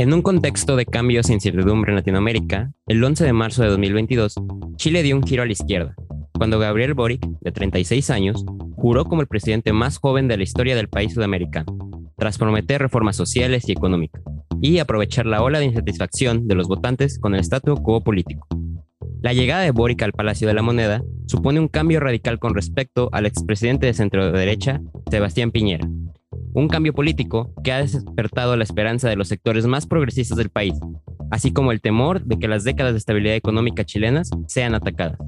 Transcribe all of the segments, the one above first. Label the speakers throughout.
Speaker 1: En un contexto de cambios e incertidumbre en Latinoamérica, el 11 de marzo de 2022, Chile dio un giro a la izquierda, cuando Gabriel Boric, de 36 años, juró como el presidente más joven de la historia del país sudamericano, tras prometer reformas sociales y económicas, y aprovechar la ola de insatisfacción de los votantes con el statu quo político. La llegada de Boric al Palacio de la Moneda supone un cambio radical con respecto al expresidente de centro derecha, Sebastián Piñera, un cambio político que ha despertado la esperanza de los sectores más progresistas del país, así como el temor de que las décadas de estabilidad económica chilenas sean atacadas.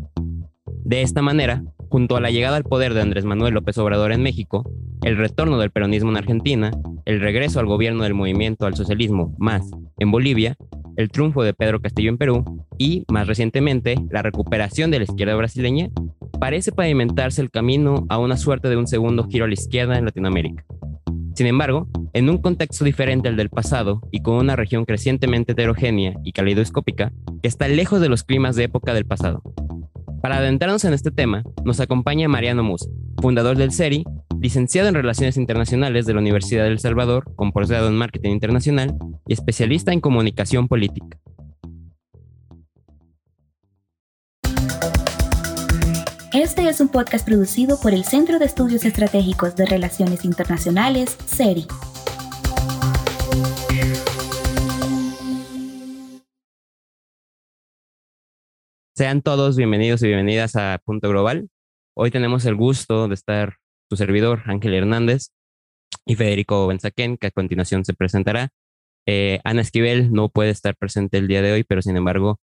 Speaker 1: De esta manera, junto a la llegada al poder de Andrés Manuel López Obrador en México, el retorno del peronismo en Argentina, el regreso al gobierno del movimiento al socialismo más en Bolivia, el triunfo de Pedro Castillo en Perú y, más recientemente, la recuperación de la izquierda brasileña, parece pavimentarse el camino a una suerte de un segundo giro a la izquierda en Latinoamérica. Sin embargo, en un contexto diferente al del pasado y con una región crecientemente heterogénea y caleidoscópica que está lejos de los climas de época del pasado. Para adentrarnos en este tema, nos acompaña Mariano Musa, fundador del CERI, licenciado en Relaciones Internacionales de la Universidad del Salvador, con posgrado en Marketing Internacional y especialista en comunicación política.
Speaker 2: Este es un podcast producido por el Centro de Estudios Estratégicos de Relaciones Internacionales, CERI.
Speaker 1: Sean todos bienvenidos y bienvenidas a Punto Global. Hoy tenemos el gusto de estar su servidor, Ángel Hernández, y Federico Benzaquén, que a continuación se presentará. Eh, Ana Esquivel no puede estar presente el día de hoy, pero sin embargo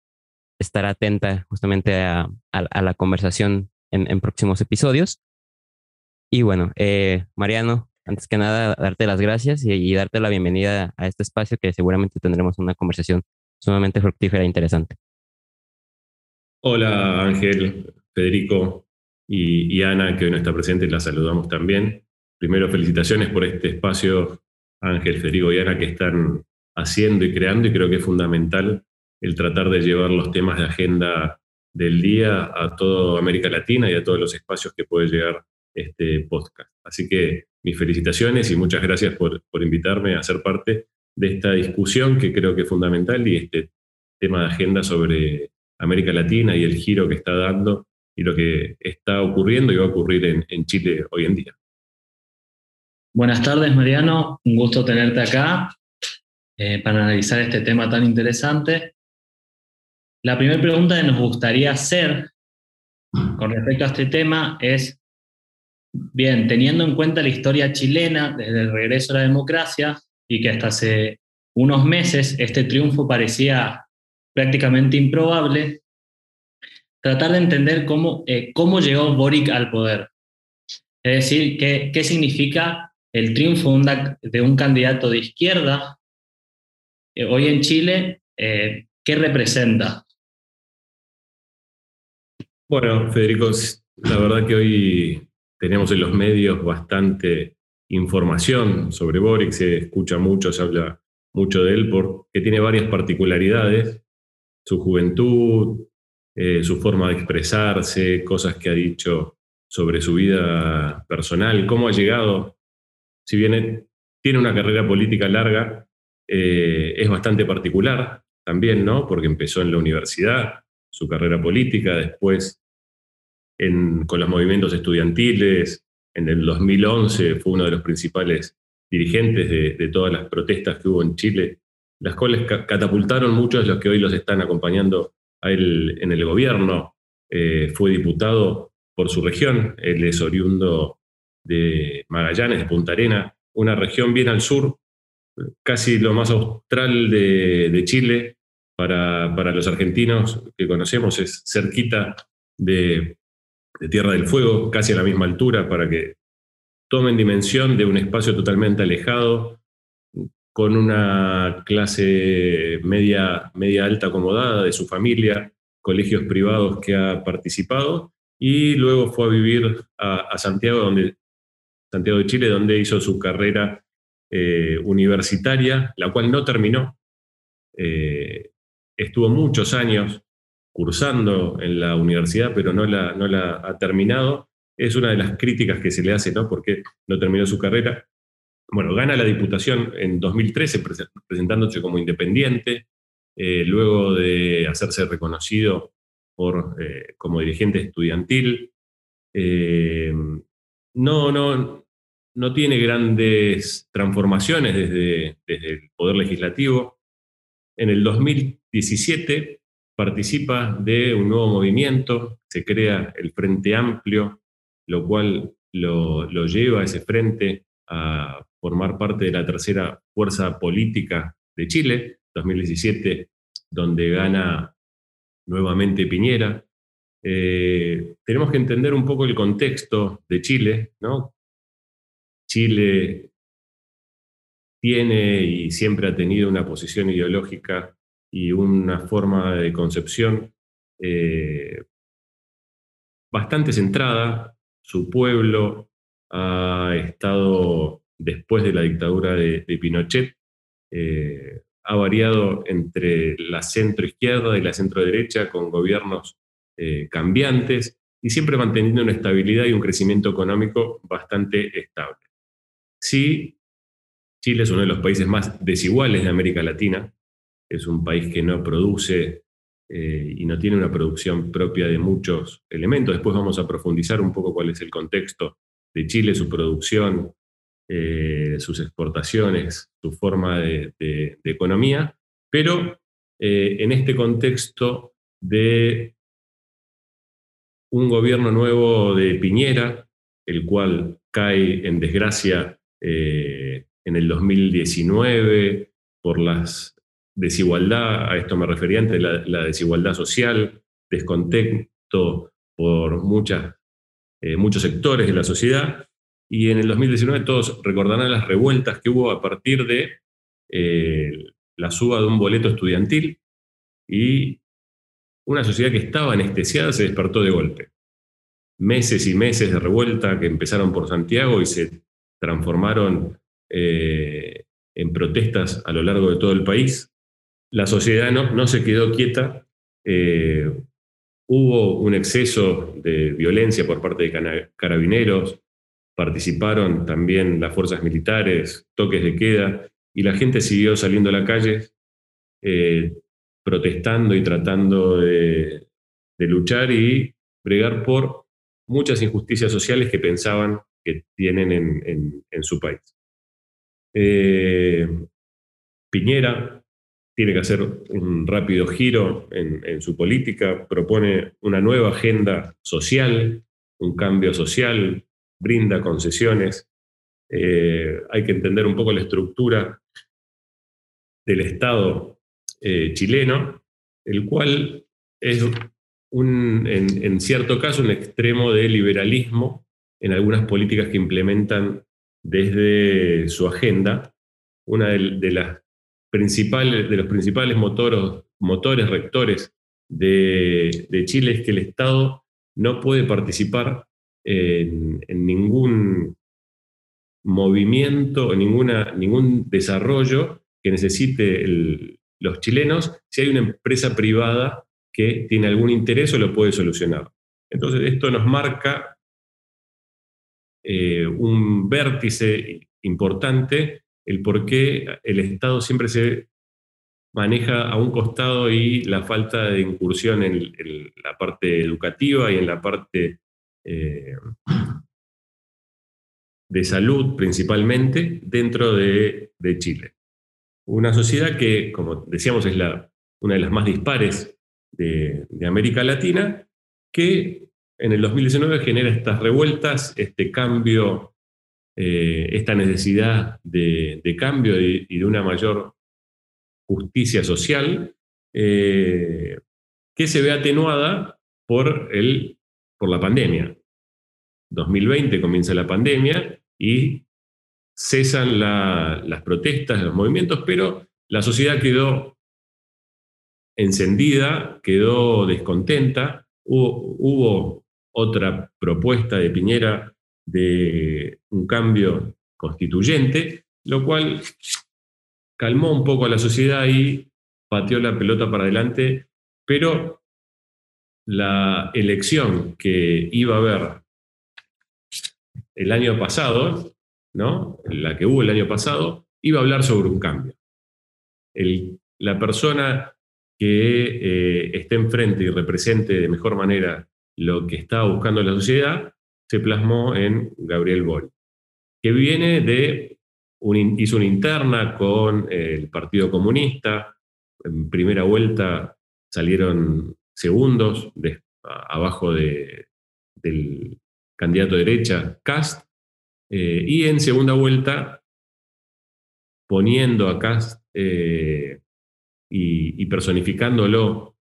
Speaker 1: estará atenta justamente a la conversación en, próximos episodios. Y bueno, eh, Mariano, antes que nada, darte las gracias y, darte la bienvenida a este espacio que seguramente tendremos una conversación sumamente fructífera e interesante.
Speaker 3: Hola Ángel, Federico y, Ana, que hoy no está presente, la saludamos también. Primero, felicitaciones por este espacio, Ángel, Federico y Ana, que están haciendo y creando y creo que es fundamental el tratar de llevar los temas de agenda del día a toda América Latina y a todos los espacios que puede llegar este podcast. Así que mis felicitaciones y muchas gracias por, por invitarme a ser parte de esta discusión que creo que es fundamental y este tema de agenda sobre América Latina y el giro que está dando y lo que está ocurriendo y va a ocurrir en, en Chile hoy en día.
Speaker 4: Buenas tardes, Mariano. Un gusto tenerte acá eh, para analizar este tema tan interesante. La primera pregunta que nos gustaría hacer con respecto a este tema es, bien, teniendo en cuenta la historia chilena desde el regreso a la democracia y que hasta hace unos meses este triunfo parecía prácticamente improbable, tratar de entender cómo, eh, cómo llegó Boric al poder. Es decir, qué, qué significa el triunfo de un candidato de izquierda eh, hoy en Chile, eh, qué representa.
Speaker 3: Bueno, Federico, la verdad que hoy tenemos en los medios bastante información sobre Boric, se escucha mucho, se habla mucho de él, porque tiene varias particularidades, su juventud, eh, su forma de expresarse, cosas que ha dicho sobre su vida personal, cómo ha llegado, si bien tiene una carrera política larga, eh, es bastante particular también, ¿no? Porque empezó en la universidad, su carrera política, después con los movimientos estudiantiles, en el 2011 fue uno de los principales dirigentes de, todas las protestas que hubo en Chile, las cuales catapultaron muchos de los que hoy los están acompañando en el gobierno. Eh, fue diputado por su región, él es oriundo de Magallanes, de Punta Arena, una región bien al sur, casi lo más austral de, Chile, para, para, los argentinos que conocemos, es cerquita de, Tierra del Fuego, casi a la misma altura, para que tomen dimensión de un espacio totalmente alejado, con una clase media, media alta acomodada de su familia, colegios privados que ha participado, y luego fue a vivir a, Santiago, donde, Santiago de Chile, donde hizo su carrera eh, universitaria, la cual no terminó. Eh, estuvo muchos años cursando en la universidad, pero no la, no la ha terminado. Es una de las críticas que se le hace, ¿no? Porque no terminó su carrera. bueno, gana la diputación en 2013 presentándose como independiente, eh, luego de hacerse reconocido por, eh, como dirigente estudiantil. Eh, no, no, no tiene grandes transformaciones desde, desde el Poder Legislativo. En el 2017 participa de un nuevo movimiento, se crea el Frente Amplio, lo cual lo, lo lleva a ese frente a formar parte de la tercera fuerza política de Chile, 2017, donde gana nuevamente Piñera. Eh, tenemos que entender un poco el contexto de Chile, ¿no? Chile tiene y siempre ha tenido una posición ideológica y una forma de concepción eh, bastante centrada. Su pueblo ha estado después de la dictadura de, Pinochet, eh, ha variado entre la centro-izquierda y la centro-derecha con gobiernos eh, cambiantes y siempre manteniendo una estabilidad y un crecimiento económico bastante estable. Sí, Chile es uno de los países más desiguales de América Latina, es un país que no produce eh, y no tiene una producción propia de muchos elementos. Después vamos a profundizar un poco cuál es el contexto de Chile, su producción, eh, sus exportaciones, su forma de, economía, pero eh, en este contexto de un gobierno nuevo de Piñera, el cual cae en desgracia en el 2019 por las desigualdad, a esto me refería antes, la, desigualdad social, descontento por muchas, muchos sectores de la sociedad, y en el 2019 todos recordarán las revueltas que hubo a partir de eh, la suba de un boleto estudiantil y una sociedad que estaba anestesiada se despertó de golpe. Meses y meses de revuelta que empezaron por Santiago y se transformaron eh, en protestas a lo largo de todo el país. La sociedad no, no se quedó quieta. Eh, hubo un exceso de violencia por parte de carabineros, participaron también las fuerzas militares, toques de queda, y la gente siguió saliendo a la calle eh, protestando y tratando de, luchar y bregar por muchas injusticias sociales que pensaban que tienen en, su país. Eh, Piñera tiene que hacer un rápido giro en, su política, propone una nueva agenda social, un cambio social, brinda concesiones. Eh, hay que entender un poco la estructura del Estado eh, chileno, el cual es un, en, cierto caso un extremo de liberalismo en algunas políticas que implementan desde su agenda. Una de, las principales, de los principales motores, motores rectores de, de Chile es que el Estado no puede participar en, ningún movimiento, en ninguna, ningún desarrollo que necesite los chilenos si hay una empresa privada que tiene algún interés o lo puede solucionar. Entonces, esto nos marca eh, un vértice importante, el por qué el Estado siempre se maneja a un costado y la falta de incursión en la parte educativa y en la parte eh, de salud principalmente dentro de, Chile. Una sociedad que, como decíamos, es una de las más dispares de, América Latina, que en el 2019 genera estas revueltas, este cambio, eh, esta necesidad de, cambio y de una mayor justicia social, eh, que se ve atenuada por el por la pandemia. 2020 comienza la pandemia y cesan las protestas, los movimientos, pero la sociedad quedó encendida, quedó descontenta. Hubo, otra propuesta de Piñera de un cambio constituyente, lo cual calmó un poco a la sociedad y pateó la pelota para adelante, pero la elección que iba a haber el año pasado ¿no? la que hubo el año pasado, iba a hablar sobre un cambio. la persona que eh, esté enfrente y represente de mejor manera lo que está buscando la sociedad se plasmó en Gabriel Boric, que viene de, hizo una interna con el Partido Comunista, en primera vuelta salieron segundos abajo del candidato de derecha, Cast, eh, y en segunda vuelta, poniendo a Cast eh, y, personificándolo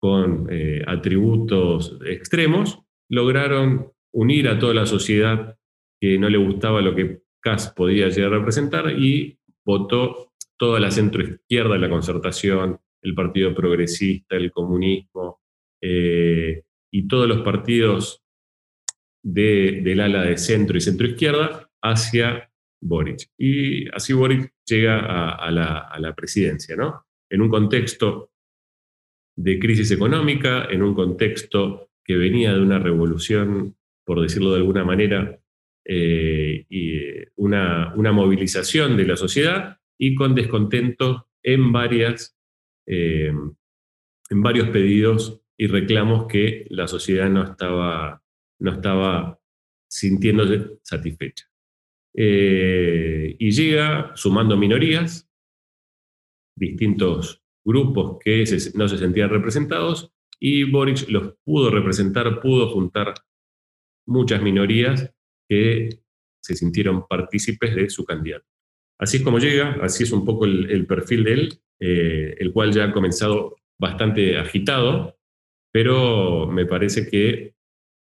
Speaker 3: con eh, atributos extremos, lograron unir a toda la sociedad que no le gustaba lo que Cast podía llegar a representar y votó toda la centroizquierda, la concertación, el Partido Progresista, el comunismo y todos los partidos del ala de centro y centro-izquierda hacia Boric. Y así Boric llega a, la, presidencia, ¿no? En un contexto de crisis económica, en un contexto que venía de una revolución, por decirlo de alguna manera, eh, y una, movilización de la sociedad y con descontento en, varias, eh, en varios pedidos y reclamos que la sociedad no estaba no estaba sintiéndose satisfecha. Eh, y llega sumando minorías, distintos grupos que no se sentían representados, y Boric los pudo representar, pudo juntar muchas minorías que se sintieron partícipes de su candidato. Así es como llega, así es un poco el, perfil de él, eh, el cual ya ha comenzado bastante agitado, pero me parece que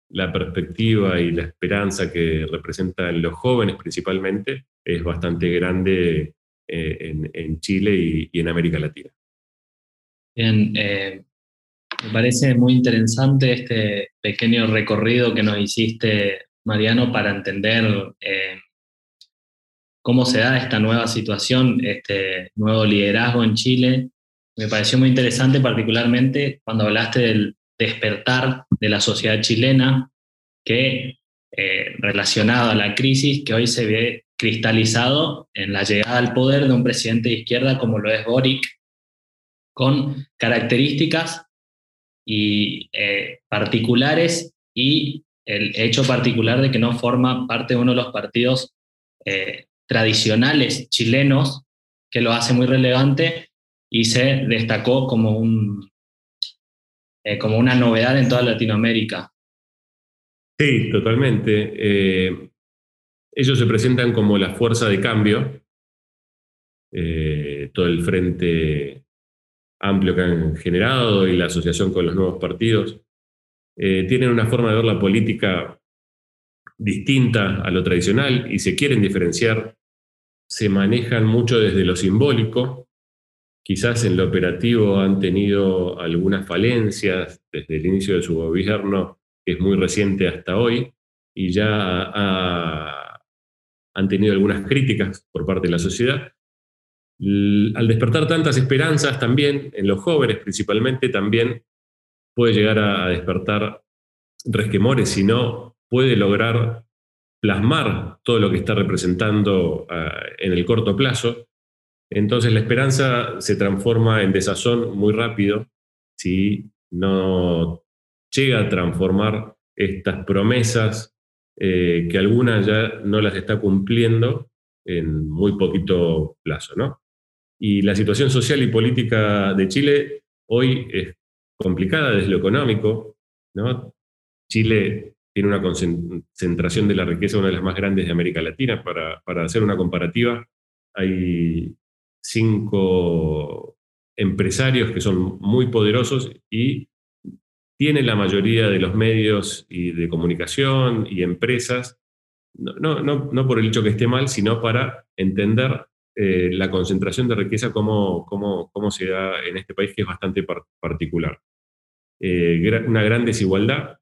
Speaker 3: la perspectiva y la esperanza que representan los jóvenes principalmente es bastante grande eh, en, Chile y, en América Latina.
Speaker 4: Bien, eh, me parece muy interesante este pequeño recorrido que nos hiciste, Mariano, para entender eh, cómo se da esta nueva situación, este nuevo liderazgo en Chile. Me pareció muy interesante particularmente cuando hablaste del despertar de la sociedad chilena, que eh, relacionado a la crisis que hoy se ve cristalizado en la llegada al poder de un presidente de izquierda como lo es Boric, con características y, eh, particulares y el hecho particular de que no forma parte de uno de los partidos eh, tradicionales chilenos, que lo hace muy relevante y se destacó como un, eh, como una novedad en toda Latinoamérica.
Speaker 3: Sí, totalmente. Ellos se presentan como la fuerza de cambio, todo el frente amplio que han generado y la asociación con los nuevos partidos. tienen una forma de ver la política distinta a lo tradicional y se quieren diferenciar. Se manejan mucho desde lo simbólico, Quizás en lo operativo han tenido algunas falencias desde el inicio de su gobierno, que es muy reciente hasta hoy, y ya han tenido algunas críticas por parte de la sociedad. Al despertar tantas esperanzas también, en los jóvenes principalmente, también puede llegar a despertar resquemores, si no puede lograr plasmar todo lo que está representando ah, en el corto plazo entonces la esperanza se transforma en desazón muy rápido si no llega a transformar estas promesas eh, que algunas ya no las está cumpliendo en muy poquito plazo. ¿no? Y la situación social y política de Chile hoy es complicada desde lo económico. ¿no? Chile tiene una concentración de la riqueza, una de las más grandes de América Latina. Para, para hacer una comparativa, hay cinco empresarios que son muy poderosos y tienen la mayoría de los medios y de comunicación y empresas, no, no, por el hecho que esté mal, sino para entender eh, la concentración de riqueza, cómo, se da en este país, que es bastante particular. Eh, una gran desigualdad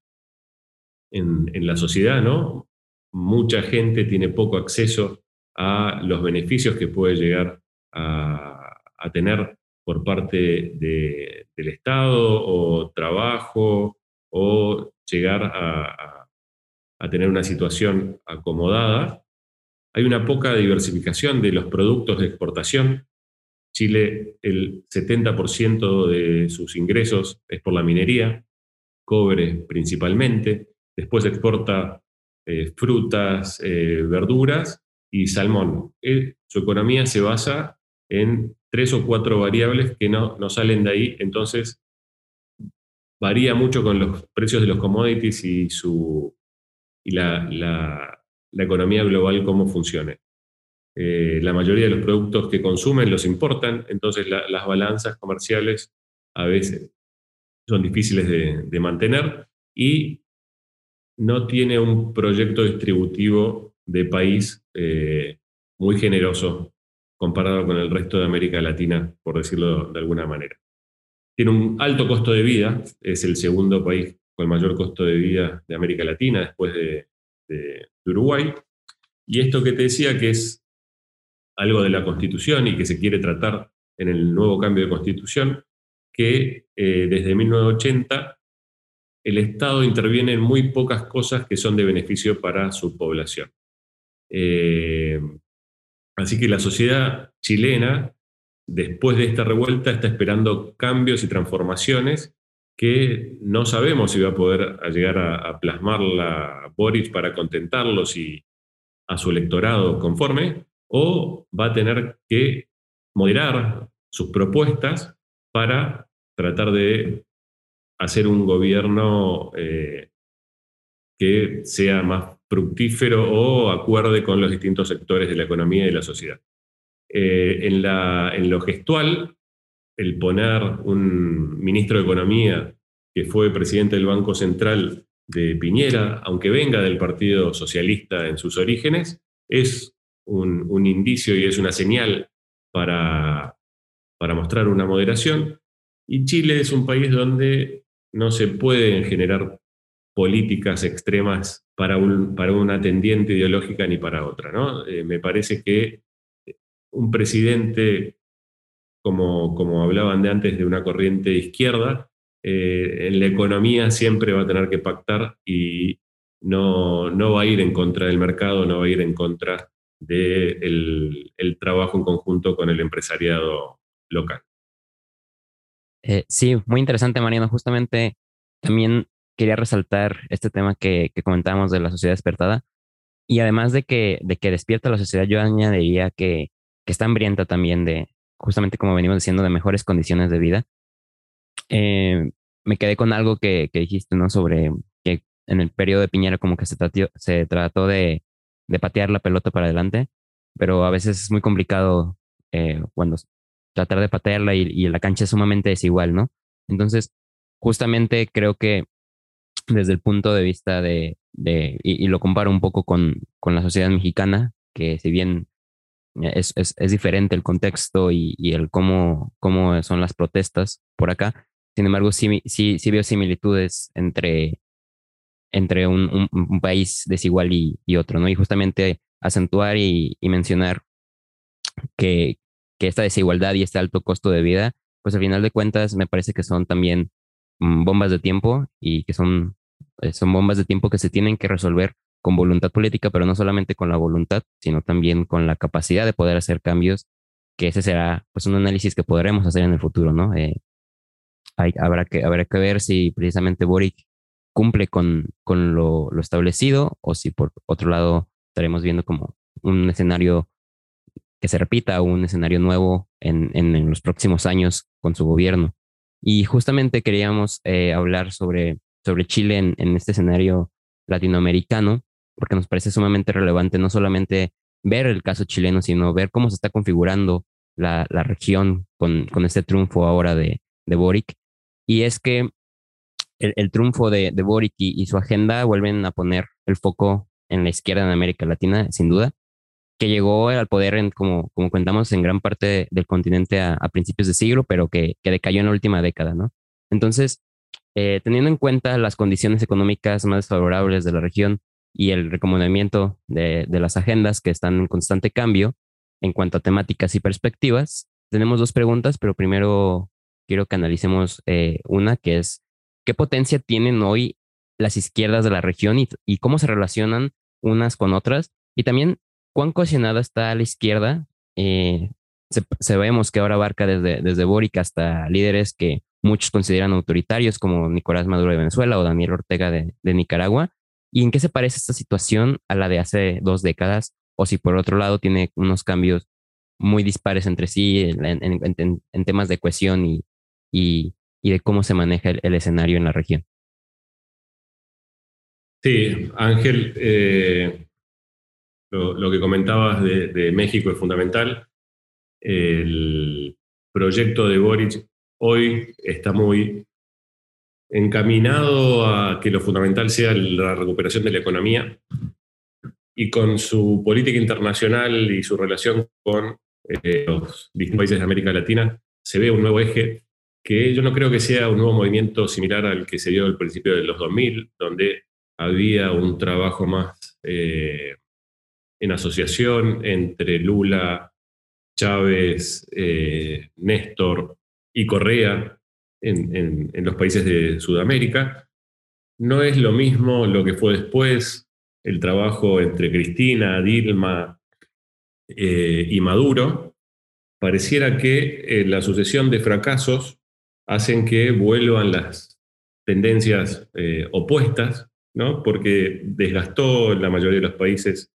Speaker 3: en, en, la sociedad, ¿no? Mucha gente tiene poco acceso a los beneficios que puede llegar a, tener por parte del Estado o trabajo o llegar a, tener una situación acomodada hay una poca diversificación de los productos de exportación. Chile, el 70% de sus ingresos es por la minería, cobre principalmente, después exporta eh, frutas, eh, verduras y salmón. Eh, su economía se basa en tres o cuatro variables que no, salen de ahí, entonces varía mucho con los precios de los commodities y, su, y la economía global cómo funcione. Eh, la mayoría de los productos que consumen los importan, entonces las balanzas comerciales a veces son difíciles de, mantener y no tiene un proyecto distributivo de país eh, muy generoso comparado con el resto de América Latina, por decirlo de alguna manera. Tiene un alto costo de vida, es el segundo país con el mayor costo de vida de América Latina después de, de Uruguay. Y esto que te decía que es algo de la Constitución y que se quiere tratar en el nuevo cambio de Constitución, que eh, desde 1980 el Estado interviene en muy pocas cosas que son de beneficio para su población. Eh, así que la sociedad chilena, después de esta revuelta, está esperando cambios y transformaciones que no sabemos si va a poder llegar a, plasmar la Boris para contentarlos y a su electorado conforme, o va a tener que moderar sus propuestas para tratar de hacer un gobierno eh, que sea más fructífero o acuerde con los distintos sectores de la economía y de la sociedad. Eh, en, en lo gestual, el poner un ministro de Economía que fue presidente del Banco Central de Piñera, aunque venga del Partido Socialista en sus orígenes, es un, indicio y es una señal para, para mostrar una moderación. Y Chile es un país donde no se pueden generar políticas extremas para, un, para una tendiente ideológica ni para otra. ¿no? Eh, me parece que un presidente, como, como hablaban de antes, de una corriente izquierda, eh, en la economía siempre va a tener que pactar y no, no va a ir en contra del mercado, no va a ir en contra del el trabajo en conjunto con el empresariado local.
Speaker 1: Eh, sí, muy interesante, Mariano. Justamente también quería resaltar este tema que, que comentábamos de la sociedad despertada. Y además de que, de que despierta la sociedad, yo añadiría que, que está hambrienta también de, justamente como venimos diciendo, de mejores condiciones de vida. Eh, me quedé con algo que, que, dijiste, ¿no? Sobre que en el periodo de Piñera como que se trató, se trató de, de patear la pelota para adelante, pero a veces es muy complicado eh, cuando tratar de patearla y, y, la cancha es sumamente desigual, ¿no? Entonces, justamente creo que desde el punto de vista de, de y, lo comparo un poco con, con la sociedad mexicana, que si bien es, es, es diferente el contexto y, y, el cómo, cómo son las protestas por acá, sin embargo, sí, sí, sí veo similitudes entre, entre un, país desigual y, y, otro, ¿no? Y justamente acentuar y, y mencionar que, que, esta desigualdad y este alto costo de vida, pues al final de cuentas me parece que son también mm, bombas de tiempo y que son, eh, son bombas de tiempo que se tienen que resolver con voluntad política, pero no solamente con la voluntad, sino también con la capacidad de poder hacer cambios, que ese será pues un análisis que podremos hacer en el futuro, ¿no? Eh, habrá, que, habrá que ver si precisamente Boric cumple con, con lo, establecido o si por otro lado estaremos viendo como un escenario que se repita un escenario nuevo en, en, los próximos años con su gobierno. Y justamente queríamos eh, hablar sobre, sobre Chile en, este escenario latinoamericano, porque nos parece sumamente relevante no solamente ver el caso chileno, sino ver cómo se está configurando la, la región con, con este triunfo ahora de, de Boric y es que el, triunfo de, de Boric y, su agenda vuelven a poner el foco en la izquierda en América Latina, sin duda, que llegó al poder, en, como, como contamos, en gran parte del continente a, principios de siglo, pero que, que, decayó en la última década, ¿no? Entonces, eh, teniendo en cuenta las condiciones económicas más favorables de la región y el recomendamiento de, de las agendas que están en constante cambio en cuanto a temáticas y perspectivas, tenemos dos preguntas, pero primero quiero que analicemos eh, una que es qué potencia tienen hoy las izquierdas de la región y, cómo se relacionan unas con otras y también ¿cuán cohesionada está la izquierda? Eh, sabemos que ahora abarca desde, desde Boric hasta líderes que muchos consideran autoritarios como Nicolás Maduro de Venezuela o Daniel Ortega de, Nicaragua. ¿Y en qué se parece esta situación a la de hace dos décadas? O si por otro lado tiene unos cambios muy dispares entre sí en, temas de cohesión y, y, de cómo se maneja el, escenario en la región.
Speaker 3: Sí, Ángel, eh, lo, que comentabas de, México es fundamental. El proyecto de Boric hoy está muy encaminado a que lo fundamental sea la recuperación de la economía y con su política internacional y su relación con eh, los distintos países de América Latina se ve un nuevo eje que yo no creo que sea un nuevo movimiento similar al que se dio al principio de los 2000, donde había un trabajo más eh, en asociación entre Lula, Chávez, eh, Néstor y Correa en, los países de Sudamérica. No es lo mismo lo que fue después, el trabajo entre Cristina, Dilma eh, y Maduro. Pareciera que eh, la sucesión de fracasos hacen que vuelvan las tendencias opuestas, ¿no? porque desgastó en la mayoría de los países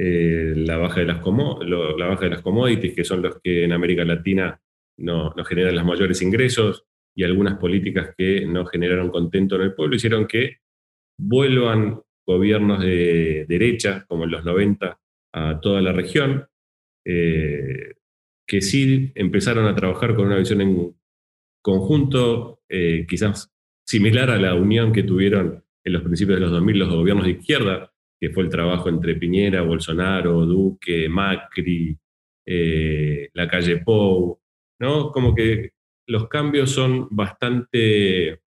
Speaker 3: eh, la, baja de las la baja de las commodities, que son los que en América Latina no, generan los mayores ingresos, y algunas políticas que no generaron contento en el pueblo, hicieron que vuelvan gobiernos de derecha, como en los 90, a toda la región, eh, que sí empezaron a trabajar con una visión en conjunto, eh, quizás similar a la unión que tuvieron en los principios de los 2000 los gobiernos de izquierda, que fue el trabajo entre Piñera, Bolsonaro, Duque, Macri, eh, la calle Pou, ¿no? Como que los cambios son bastante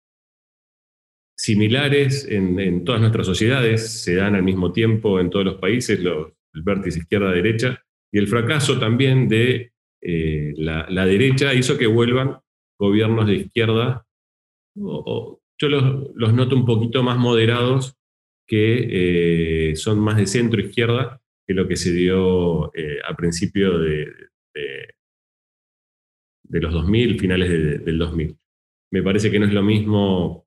Speaker 3: similares en, todas nuestras sociedades, se dan al mismo tiempo en todos los países, los, el vértice izquierda-derecha, y el fracaso también de eh, la, derecha hizo que vuelvan gobiernos de izquierda, yo los, los noto un poquito más moderados que eh, son más de centro izquierda que lo que se dio eh, a principio de, los 2000, finales del 2000. Me parece que no es lo mismo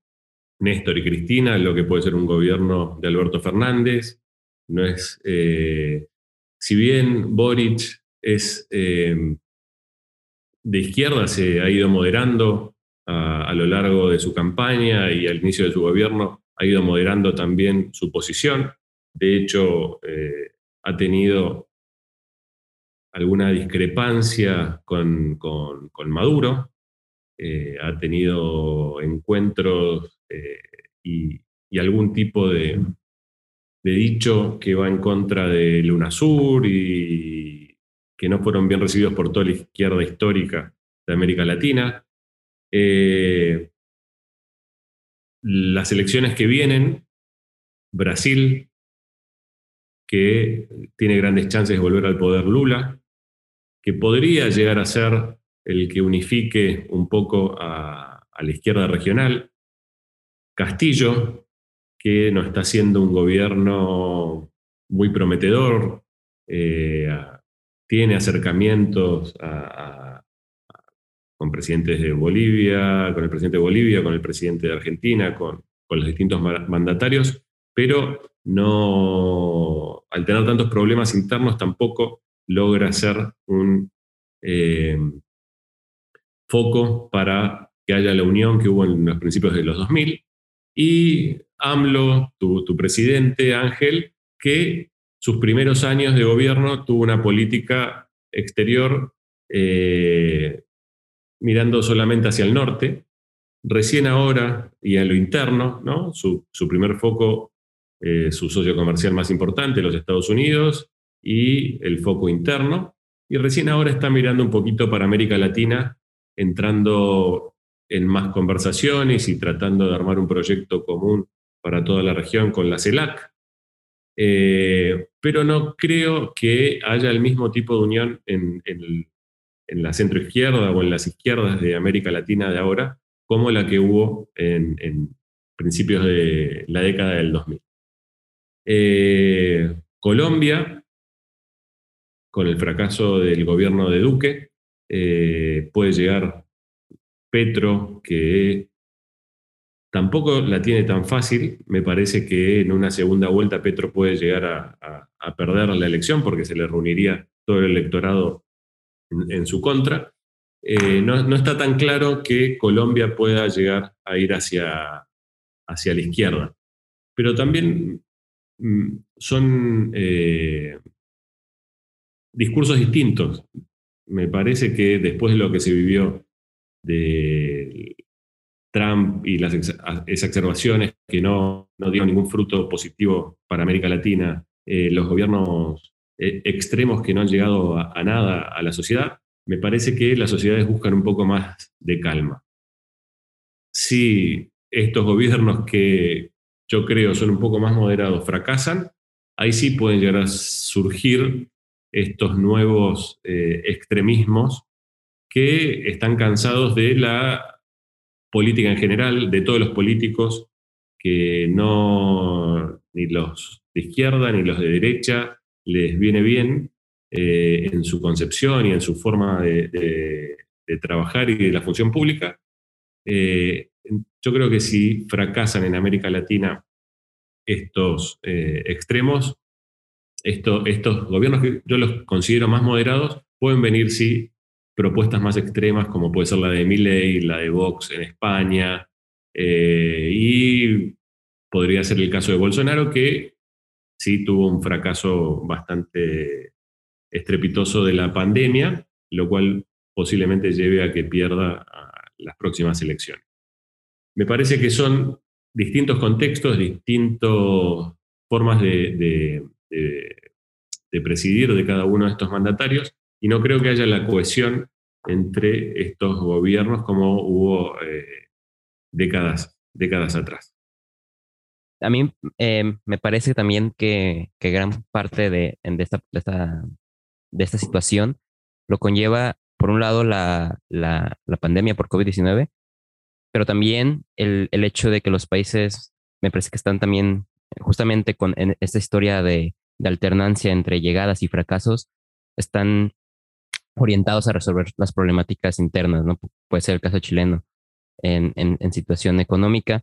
Speaker 3: Néstor y Cristina, lo que puede ser un gobierno de Alberto Fernández. No es, eh, si bien Boric es de izquierda, se ha ido moderando a, a, lo largo de su campaña y al inicio de su gobierno, ha ido moderando también su posición. De hecho, eh, ha tenido alguna discrepancia con, Maduro, eh, ha tenido encuentros eh, y, algún tipo de, de, dicho que va en contra de UNASUR y que no fueron bien recibidos por toda la izquierda histórica de América Latina. Las elecciones que vienen, Brasil, que tiene grandes chances de volver al poder Lula, que podría llegar a ser el que unifique un poco a, la izquierda regional, Castillo, que no está siendo un gobierno muy prometedor, eh, tiene acercamientos con presidentes de Bolivia, con el presidente de Bolivia, con el presidente de Argentina, con, los distintos mandatarios, pero no, al tener tantos problemas internos tampoco logra ser un eh, foco para que haya la unión que hubo en los principios de los 2000. Y AMLO, tu, presidente Ángel, que sus primeros años de gobierno tuvo una política exterior eh, mirando solamente hacia el norte. Recién ahora, y en lo interno, ¿no? su, primer foco, eh, su socio comercial más importante, los Estados Unidos, y el foco interno. Y recién ahora está mirando un poquito para América Latina, entrando en más conversaciones y tratando de armar un proyecto común para toda la región con la CELAC. Eh, pero no creo que haya el mismo tipo de unión en, en, la centroizquierda o en las izquierdas de América Latina de ahora, como la que hubo en, principios de la década del 2000. Eh, Colombia con el fracaso del gobierno de Duque. Eh, puede llegar Petro, que tampoco la tiene tan fácil. Me parece que en una segunda vuelta Petro puede llegar a, perder la elección porque se le reuniría todo el electorado en, su contra. Eh, no, está tan claro que Colombia pueda llegar a ir hacia, hacia la izquierda. Pero también mm, son eh, discursos distintos. Me parece que después de lo que se vivió de Trump y las exacerbaciones que no, no dieron ningún fruto positivo para América Latina, eh, los gobiernos eh, extremos que no han llegado a, nada a la sociedad, me parece que las sociedades buscan un poco más de calma. Si estos gobiernos que yo creo son un poco más moderados fracasan, ahí sí pueden llegar a surgir estos nuevos eh, extremismos que están cansados de la política en general, de todos los políticos que no, ni los de izquierda ni los de derecha, les viene bien eh, en su concepción y en su forma de, trabajar y de la función pública. Eh, yo creo que si fracasan en América Latina estos extremos, estos gobiernos que yo los considero más moderados, pueden venir, sí, propuestas más extremas, como puede ser la de Milley, la de Vox en España, eh, y podría ser el caso de Bolsonaro, que sí tuvo un fracaso bastante estrepitoso de la pandemia, lo cual posiblemente lleve a que pierda las próximas elecciones. Me parece que son distintos contextos, distintas formas de presidir de cada uno de estos mandatarios, y no creo que haya la cohesión entre estos gobiernos como hubo eh, décadas, décadas atrás.
Speaker 1: A mí em, me parece también que, gran parte de, esta, de, esta, situación lo conlleva, por un lado, la, pandemia por COVID-19, pero también el, hecho de que los países, me parece que están también justamente con esta historia de, de alternancia entre llegadas y fracasos, están orientados a resolver las problemáticas internas, ¿no? Puede ser el caso chileno en, en, situación económica.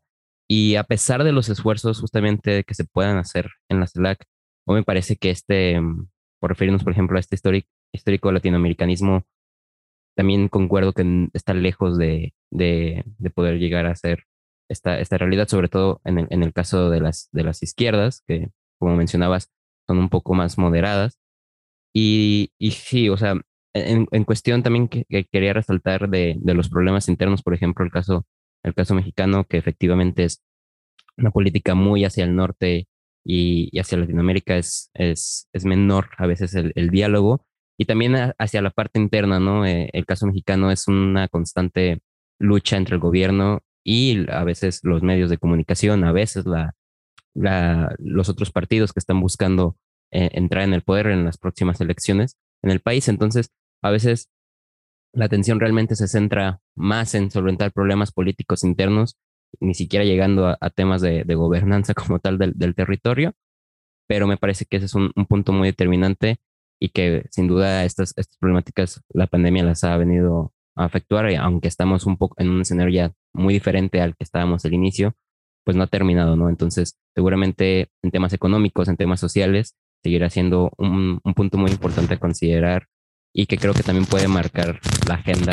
Speaker 1: Y a pesar de los esfuerzos justamente que se puedan hacer en la CELAC, o me parece que este, mm, por referirnos, por ejemplo, a este histórico, histórico latinoamericanismo, también concuerdo que está lejos de, de, de poder llegar a ser esta, esta realidad, sobre todo en el, en el caso de las, de las izquierdas, que como mencionabas, son un poco más moderadas. Y, y sí, o sea, en, en cuestión también que, quería resaltar de, de, los problemas internos, por ejemplo, el caso, el caso mexicano, que efectivamente es una política muy hacia el norte y, hacia Latinoamérica es, es, es, menor a veces el, el diálogo y también hacia la parte interna, ¿no? Eh, el caso mexicano es una constante lucha entre el gobierno y a veces los medios de comunicación, a veces la, los otros partidos que están buscando eh, entrar en el poder en las próximas elecciones en el país. Entonces, a veces la atención realmente se centra más en solventar problemas políticos internos, ni siquiera llegando a, temas de, gobernanza como tal del, territorio, pero me parece que ese es un, punto muy determinante y que sin duda estas, estas problemáticas la pandemia las ha venido a afectuar, aunque estamos un poco en un escenario ya muy diferente al que estábamos al inicio, pues no ha terminado, ¿no? Entonces, seguramente en temas económicos, en temas sociales, seguirá siendo un, un punto muy importante a considerar y que creo que también puede marcar la agenda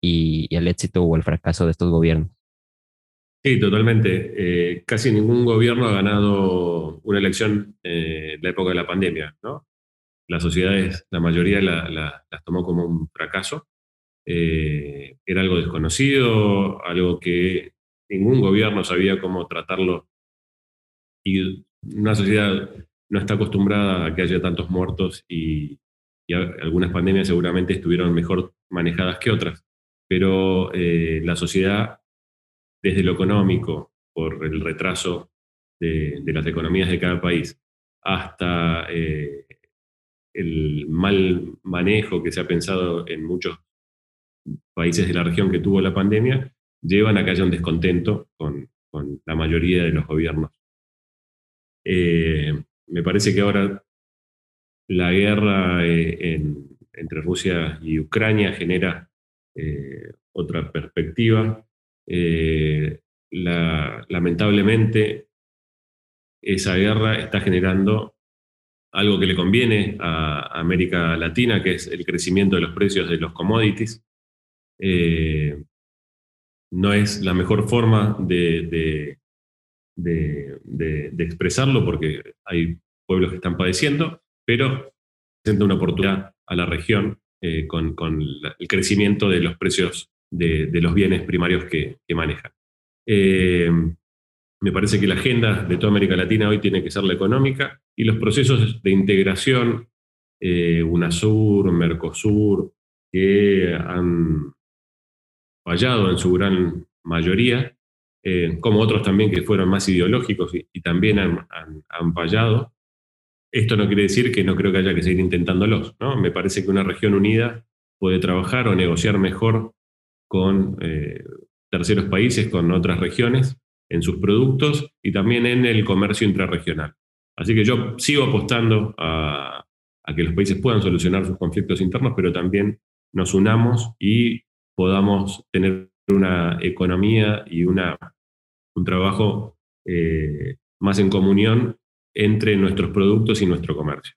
Speaker 1: y, el éxito o el fracaso de estos gobiernos.
Speaker 3: Sí, totalmente. Eh, casi ningún gobierno ha ganado una elección en la época de la pandemia, ¿no? Las sociedades, la mayoría las tomó como un fracaso. Eh, era algo desconocido, algo que ningún gobierno sabía cómo tratarlo. Y una sociedad no está acostumbrada a que haya tantos muertos y, algunas pandemias seguramente estuvieron mejor manejadas que otras, pero eh, la sociedad, desde lo económico, por el retraso de, las economías de cada país, hasta eh, el mal manejo que se ha pensado en muchos países de la región que tuvo la pandemia, llevan a que haya un descontento con, la mayoría de los gobiernos. Eh, me parece que ahora la guerra entre Rusia y Ucrania genera otra perspectiva. lamentablemente, esa guerra está generando algo que le conviene a América Latina, que es el crecimiento de los precios de los commodities. Eh, no es la mejor forma de, de, expresarlo porque hay pueblos que están padeciendo, pero presenta una oportunidad a la región eh, con, el crecimiento de los precios de, los bienes primarios que, manejan. Eh, me parece que la agenda de toda América Latina hoy tiene que ser la económica y los procesos de integración, eh, UNASUR, Mercosur, que han fallado en su gran mayoría, eh, como otros también que fueron más ideológicos y, también han, fallado. Esto no quiere decir que no creo que haya que seguir intentándolos. ¿no? Me parece que una región unida puede trabajar o negociar mejor con eh, terceros países, con otras regiones, en sus productos y también en el comercio intrarregional. Así que yo sigo apostando a, que los países puedan solucionar sus conflictos internos, pero también nos unamos y podamos tener una economía y una, un trabajo eh, más en comunión entre nuestros productos y nuestro comercio.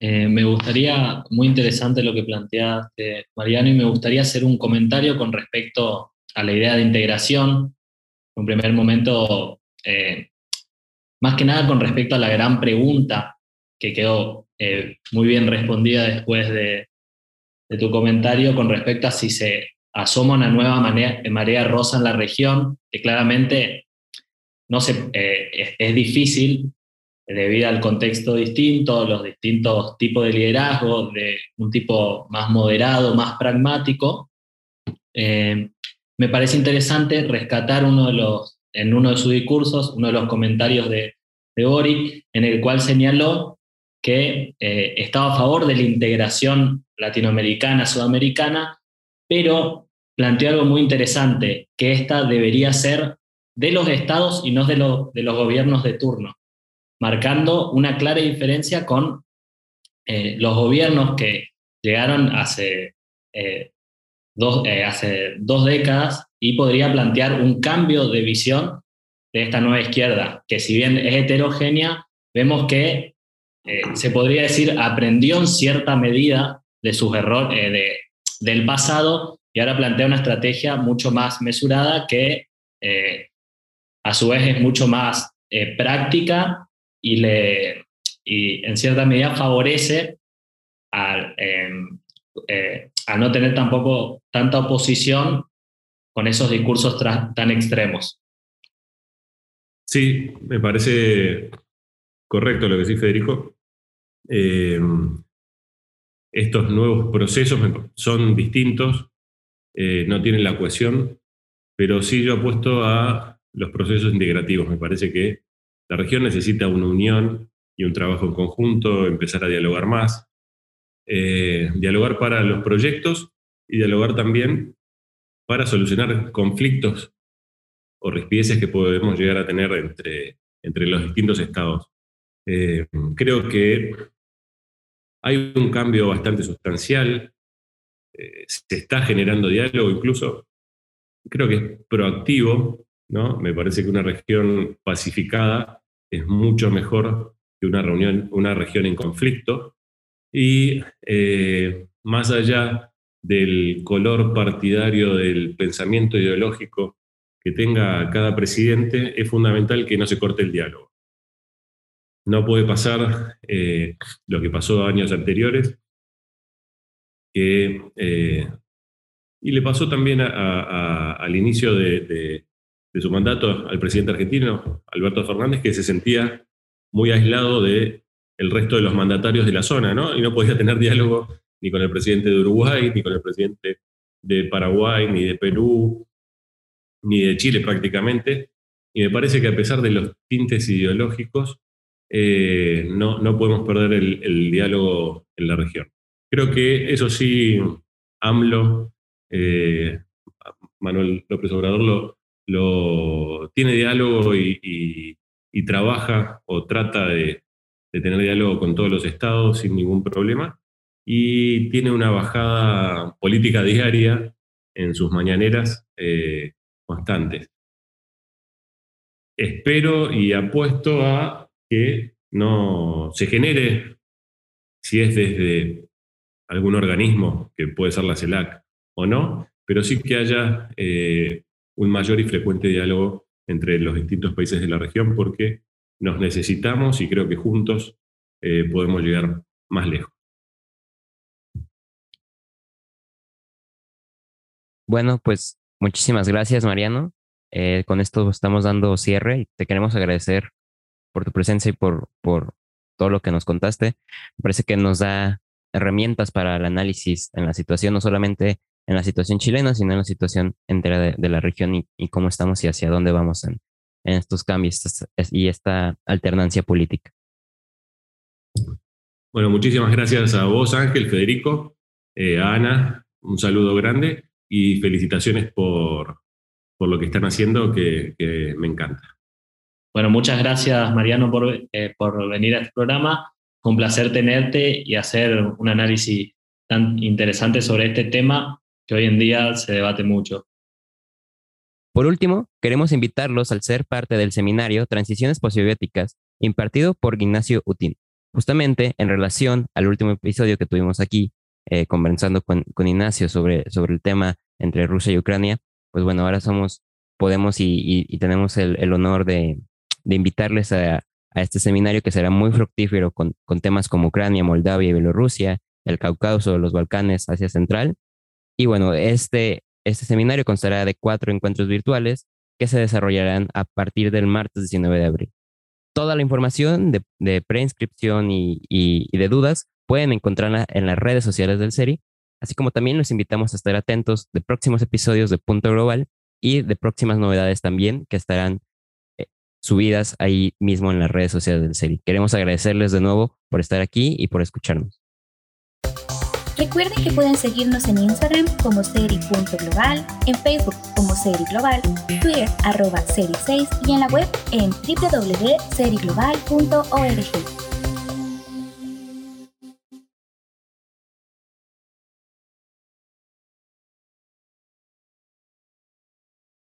Speaker 4: Eh, me gustaría, muy interesante lo que planteaste, Mariano, y me gustaría hacer un comentario con respecto a la idea de integración un primer momento, eh, más que nada con respecto a la gran pregunta que quedó muy bien respondida después de, tu comentario con respecto a si se asoma una nueva marea, marea rosa en la región, que claramente no se, eh, es, difícil debido al contexto distinto, los distintos tipos de liderazgo, de un tipo más moderado, más pragmático. Me parece interesante rescatar uno de los, en uno de sus discursos, uno de los comentarios de, de en el cual señaló que eh, estaba a favor de la integración latinoamericana, sudamericana, pero planteó algo muy interesante, que esta debería ser de los estados y no de, de los gobiernos de turno, marcando una clara diferencia con eh, los gobiernos que llegaron hace eh, eh, hace dos décadas y podría plantear un cambio de visión de esta nueva izquierda, que si bien es heterogénea, vemos que eh, se podría decir aprendió en cierta medida de sus errores eh, del pasado y ahora plantea una estrategia mucho más mesurada que a su vez es mucho más práctica y, le, y en cierta medida favorece al, em, eh, no tener tampoco tanta oposición con esos discursos tan extremos.
Speaker 3: Sí, me parece correcto lo que dice Federico. Eh, estos nuevos procesos son distintos, eh, no tienen la cohesión, pero sí yo apuesto a los procesos integrativos. Me parece que la región necesita una unión y un trabajo en conjunto, empezar a dialogar más, eh, dialogar para los proyectos y dialogar también para solucionar conflictos o rispieces que podemos llegar a tener entre, entre los distintos estados. Eh, creo que hay un cambio bastante sustancial, eh, se está generando diálogo incluso, creo que es proactivo, ¿no? Me parece que una región pacificada es mucho mejor que una, reunión, una región en conflicto, y eh, más allá del color partidario del pensamiento ideológico que tenga cada presidente, es fundamental que no se corte el diálogo. No puede pasar eh, lo que pasó años anteriores, eh, y le pasó también al inicio de, su mandato al presidente argentino, Alberto Fernández, que se sentía muy aislado de el resto de los mandatarios de la zona, ¿no? Y no podía tener diálogo ni con el presidente de Uruguay, ni con el presidente de Paraguay, ni de Perú, ni de Chile prácticamente. Y me parece que a pesar de los tintes ideológicos, eh, no, no, podemos perder el, diálogo en la región. Creo que eso sí, AMLO, eh, Manuel López Obrador, lo, tiene diálogo y trabaja o trata de, de tener diálogo con todos los estados sin ningún problema y tiene una bajada política diaria en sus mañaneras eh, constantes. Espero y apuesto a que no se genere, si es desde algún organismo, que puede ser la CELAC o no, pero sí que haya eh, un mayor y frecuente diálogo entre los distintos países de la región, porque nos necesitamos y creo que juntos eh, podemos llegar más lejos.
Speaker 1: Bueno, pues muchísimas gracias, Mariano. Eh, con esto estamos dando cierre y te queremos agradecer por tu presencia y por, por todo lo que nos contaste. Me parece que nos da herramientas para el análisis en la situación, no solamente en la situación chilena, sino en la situación entera de, la región y, cómo estamos y hacia dónde vamos en, en estos cambios y esta alternancia política.
Speaker 3: Bueno, muchísimas gracias a vos, Ángel, Federico, eh, Ana, un saludo grande y felicitaciones por, por lo que están haciendo, que, me encanta.
Speaker 4: Bueno, muchas gracias, Mariano, por, eh, por venir a este programa. Un placer tenerte y hacer un análisis tan interesante sobre este tema que hoy en día se debate mucho.
Speaker 1: Por último, queremos invitarlos al ser parte del seminario Transiciones Posibióticas, impartido por Ignacio Utín, justamente en relación al último episodio que tuvimos aquí, eh, conversando con, Ignacio sobre, sobre el tema entre Rusia y Ucrania, pues bueno, ahora somos, podemos y, tenemos el, honor de, invitarles a, este seminario que será muy fructífero con, con temas como Ucrania, Moldavia y Bielorrusia, el Cáucaso, los Balcanes, Asia Central. Y bueno, este, este seminario constará de cuatro encuentros virtuales que se desarrollarán a partir del martes 19 de abril. Toda la información de, preinscripción y, y, de dudas pueden encontrarla en las redes sociales del SERI, así como también los invitamos a estar atentos de próximos episodios de Punto Global y de próximas novedades también que estarán subidas ahí mismo en las redes sociales del SERI. Queremos agradecerles de nuevo por estar aquí y por escucharnos.
Speaker 2: Recuerden que pueden seguirnos en Instagram como seri.global, en Facebook como Seri Global, Twitter arroba Seri6 y en la web en www.seriglobal.org.